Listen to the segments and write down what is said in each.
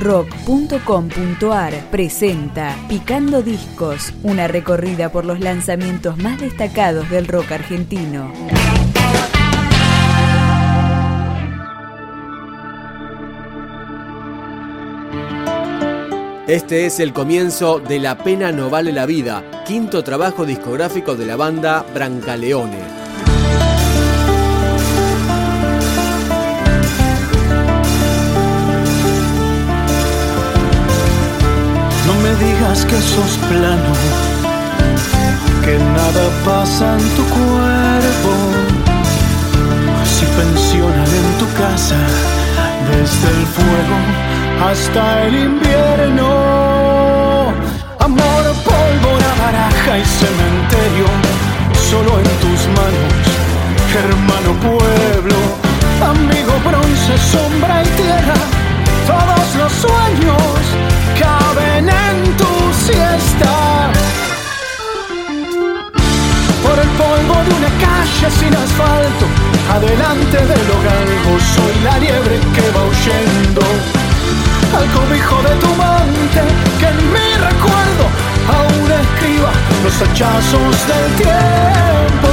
rock.com.ar presenta Picando Discos, una recorrida por los lanzamientos más destacados del rock argentino. Este es el comienzo de La pena no vale la vida, quinto trabajo discográfico de la banda Brancaleone. Digas que sos plano, que nada pasa en tu cuerpo. Si pensionan en tu casa, desde el fuego hasta el invierno. Amor, pólvora, baraja y cementerio, solo en tus manos, hermano pueblo, amigo bronce, sombra adelante del hogar, soy la liebre que va huyendo al cobijo de tu monte, que en mi recuerdo aún escriba los hachazos del tiempo.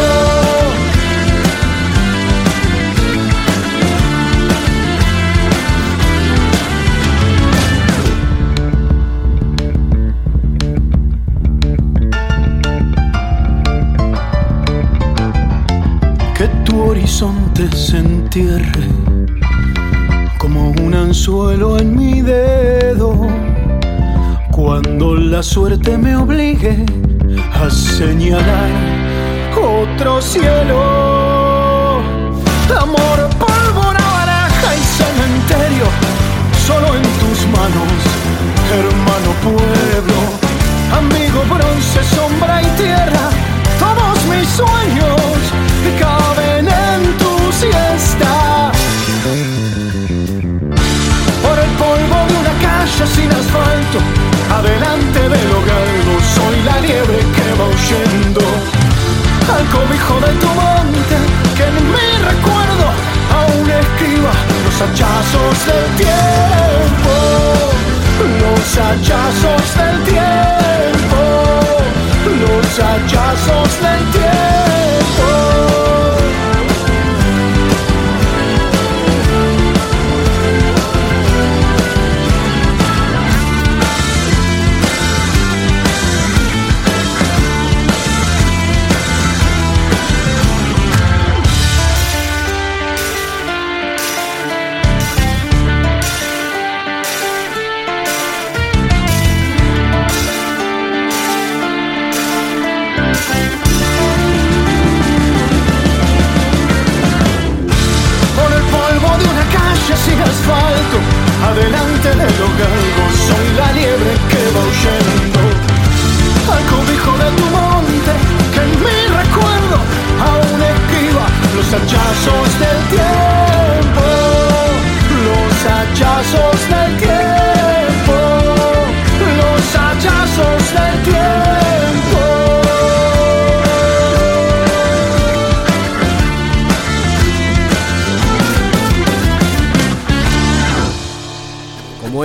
Como un anzuelo en mi dedo. Cuando la suerte me obligue a señalar otro cielo. Amor, hachazos del tiempo, los hachazos del tiempo, los hachazos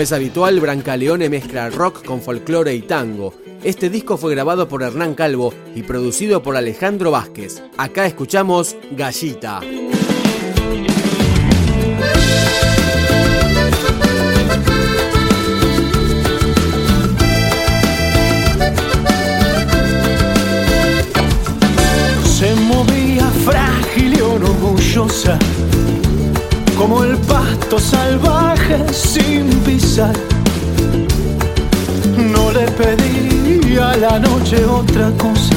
es habitual, Brancaleone mezcla rock con folclore y tango. Este disco fue grabado por Hernán Calvo y producido por Alejandro Vázquez. Acá escuchamos Gallita. No le pedí a la noche otra cosa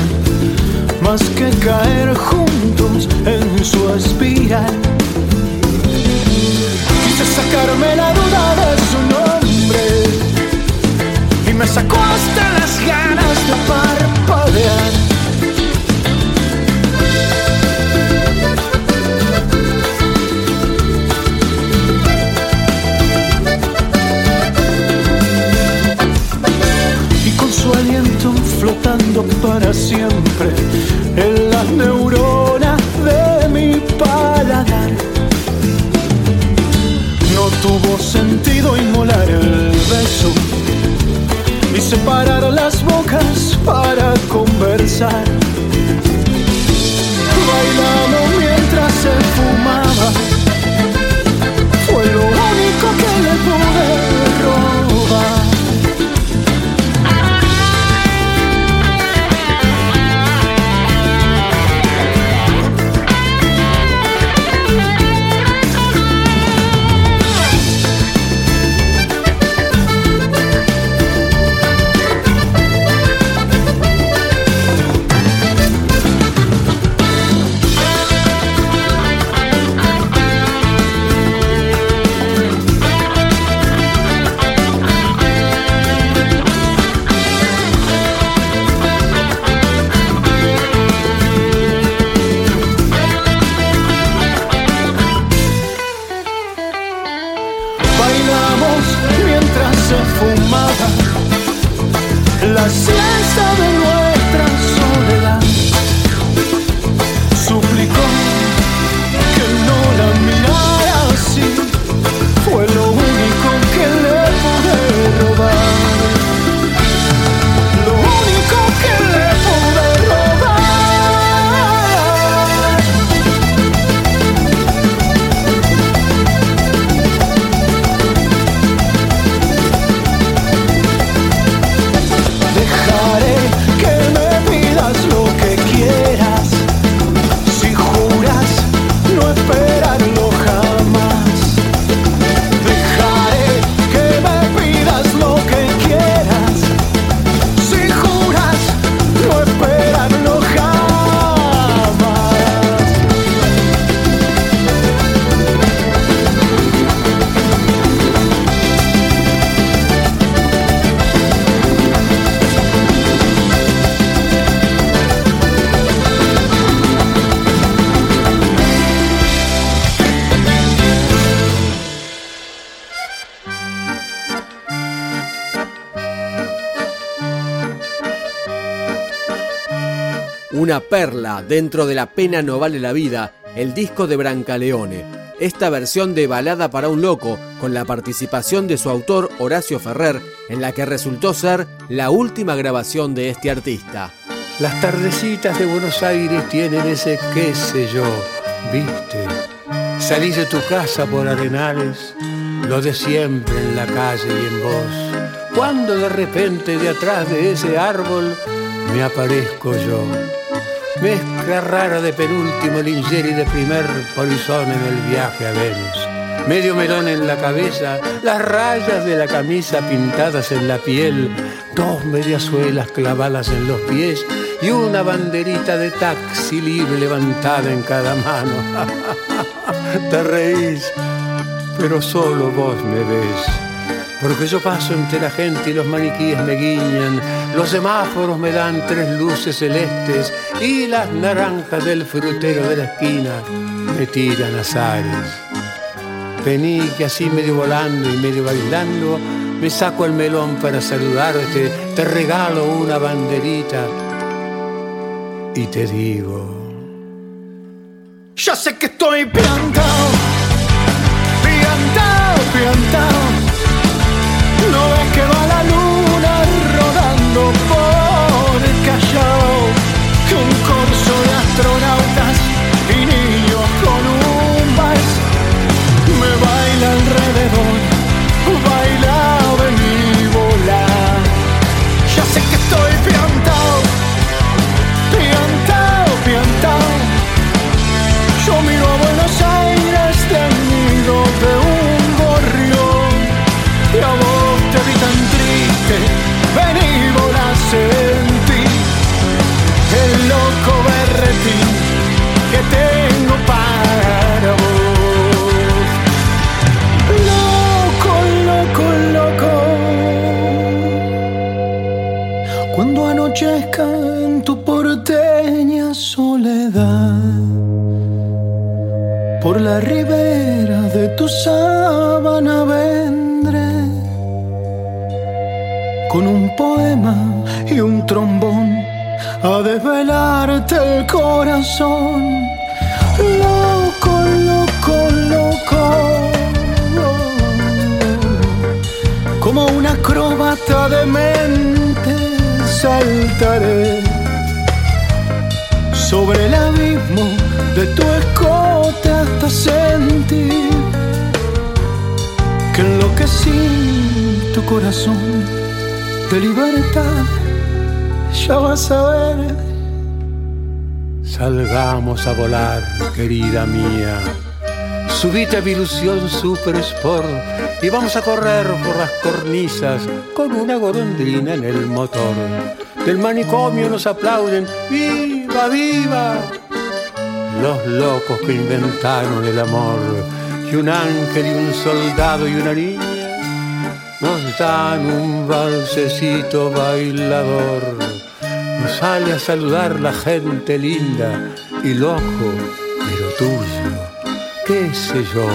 más que caer juntos en su espiral. Quise sacarme la duda pensar. La siesta de nuestra Una perla dentro de La pena no vale la vida, el disco de Brancaleone. Esta versión de Balada para un loco, con la participación de su autor Horacio Ferrer, en la que resultó ser la última grabación de este artista. Las tardecitas de Buenos Aires tienen ese qué sé yo, viste. Salís de tu casa por arenales, lo de siempre en la calle y en vos. Cuando de repente de atrás de ese árbol me aparezco yo. Mezcla rara de penúltimo Linger y de primer polizón en el viaje a Venus. Medio melón en la cabeza, las rayas de la camisa pintadas en la piel, dos mediasuelas clavadas en los pies y una banderita de taxi libre levantada en cada mano. Te reís, pero solo vos me ves. Porque yo paso entre la gente y los maniquíes me guiñan, los semáforos me dan tres luces celestes y las naranjas del frutero de la esquina me tiran azares. Vení que así medio volando y medio bailando, me saco el melón para saludarte, te regalo una banderita y te digo... Ya sé que estoy piantao, piantao, piantao. No ves la ribera de tu sábana vendré con un poema y un trombón a desvelarte el corazón. Hasta sentir que enloquecí tu corazón de libertad. Ya vas a ver. Salgamos a volar, querida mía. Subite a mi ilusión Super Sport y vamos a correr por las cornisas con una golondrina en el motor. Del manicomio nos aplauden, ¡viva, viva! Los locos que inventaron el amor y un ángel y un soldado y una niña nos dan un balsecito bailador. Nos sale a saludar la gente linda y loco, pero tuyo, qué sé yo,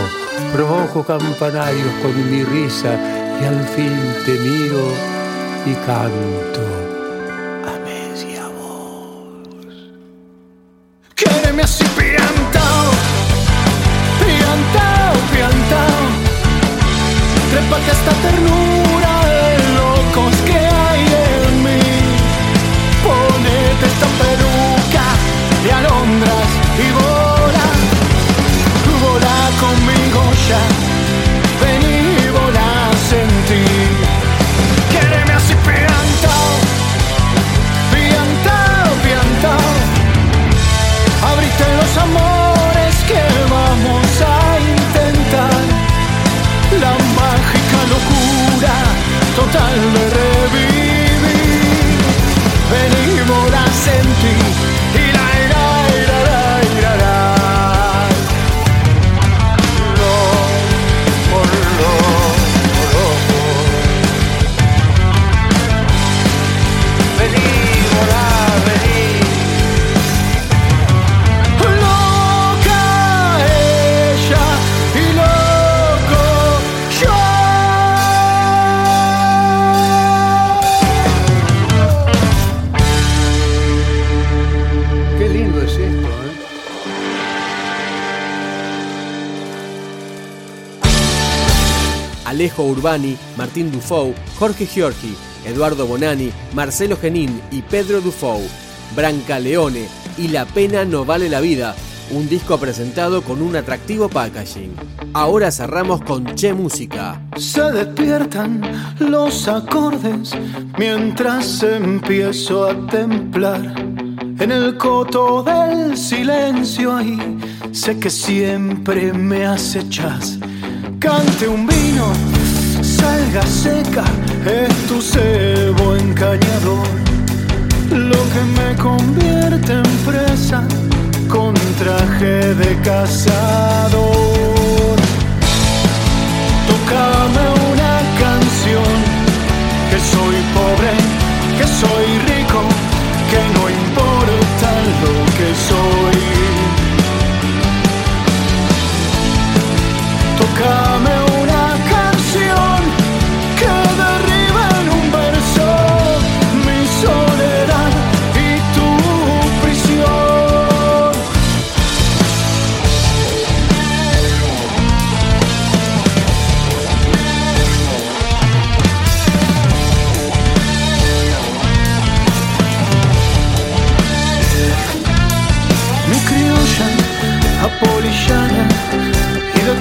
provoco campanarios con mi risa y al fin te miro y canto alondras y vola, vola conmigo ya. Vení, vola, sentir. Quédeme así piantao, piantao, piantao. Abrite los amores que vamos a intentar. La mágica locura total de es esto, ¿eh? Alejo Urbani, Martín Dufou, Jorge Giorgi, Eduardo Bonani, Marcelo Genín y Pedro Dufou, Branca Leone y La pena no vale la vida, un disco presentado con un atractivo packaging. Ahora cerramos con Che Música. Se despiertan los acordes mientras empiezo a templar. En el coto del silencio ahí sé que siempre me acechas. Cante un vino, salga seca, es tu cebo encañador. Lo que me convierte en presa con traje de cazador. Tócame una canción, que soy pobre, que soy rico,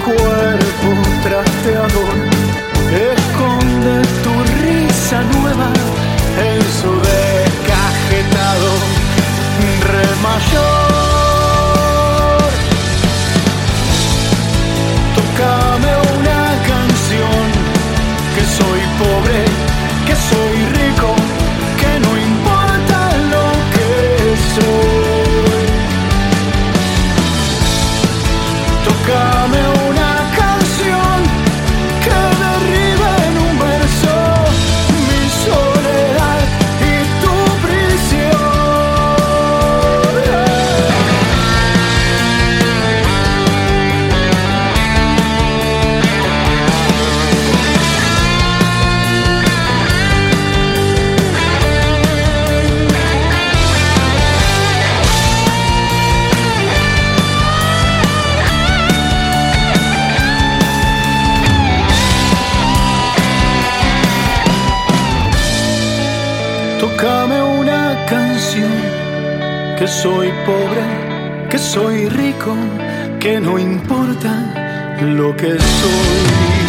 cuerpo trasteador esconde tu risa nueva en su descajetado re que soy pobre, que soy rico, que no importa lo que soy.